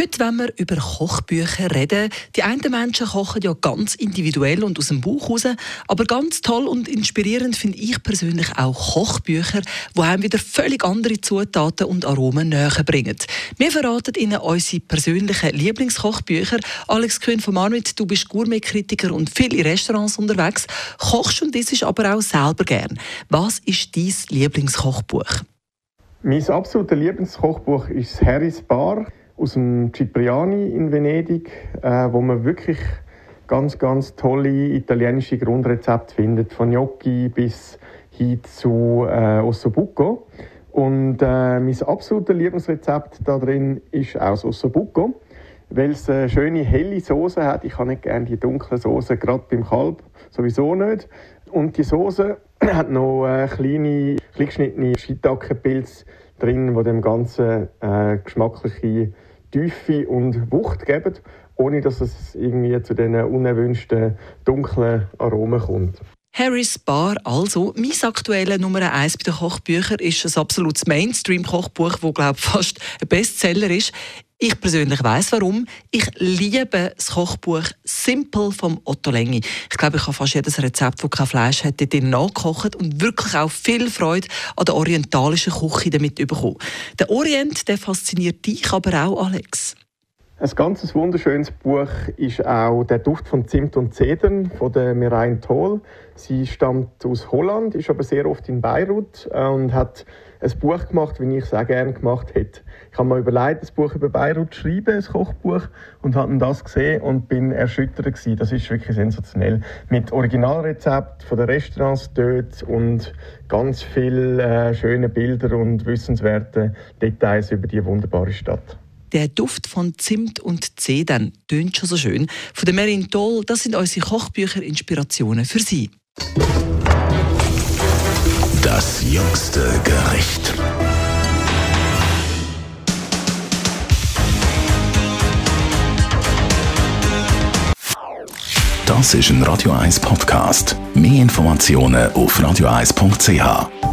Heute wollen wir über Kochbücher reden. Die einen Menschen kochen ja ganz individuell und aus dem Bauch raus. Aber ganz toll und inspirierend finde ich persönlich auch Kochbücher, die einem wieder völlig andere Zutaten und Aromen näher bringen. Wir verraten Ihnen unsere persönlichen Lieblingskochbücher. Alex Kühn von Marmit, du bist Gourmet-Kritiker und viel in Restaurants unterwegs. Kochst und isst aber auch selber gern. Was ist dein Lieblingskochbuch? Mein absolutes Lieblingskochbuch ist Harry's Bar aus dem Cipriani in Venedig, äh, wo man wirklich ganz, ganz tolle italienische Grundrezepte findet, von Gnocchi bis hin zu äh, Ossobuco. Und äh, mein absolutes Lieblingsrezept da drin ist aus Ossobuco, weil es eine schöne helle Soße hat. Ich habe nicht gerne die dunkle Soße, gerade beim Kalb sowieso nicht. Und die Soße hat noch äh, kleine, klein geschnittene Shiitake-Pilze drin, die dem Ganzen äh, geschmackliche Tiefe und Wucht geben, ohne dass es irgendwie zu diesen unerwünschten dunklen Aromen kommt. Harry's Bar, also mein aktueller Nummer 1 bei den Kochbüchern, ist ein absolutes Mainstream-Kochbuch, das glaube ich, fast ein Bestseller ist. Ich persönlich weiß warum. Ich liebe das Kochbuch Simple vom Otto Lengi. Ich glaube, ich habe fast jedes Rezept, das kein Fleisch hat, dort nachgekocht und wirklich auch viel Freude an der orientalischen Küche damit bekommen. Der Orient, der fasziniert dich aber auch, Alex. Ein ganz wunderschönes Buch ist auch «Der Duft von Zimt und Zedern» von der Mireille Toll. Sie stammt aus Holland, ist aber sehr oft in Beirut äh, und hat ein Buch gemacht, wie ich es auch gerne gemacht hätte. Ich habe mir überlegt, ein Buch über Beirut zu schreiben, ein Kochbuch, und habe das gesehen und bin erschüttert gewesen. Das ist wirklich sensationell. Mit Originalrezept von den Restaurants dort und ganz vielen äh, schönen Bildern und wissenswerten Details über die wunderbare Stadt. Der Duft von Zimt und Zedern tönt schon so schön. Von der Merin Toll, das sind unsere Kochbücher Inspirationen für Sie. Das jüngste Gericht. Das ist ein Radio 1 Podcast. Mehr Informationen auf radio1.ch.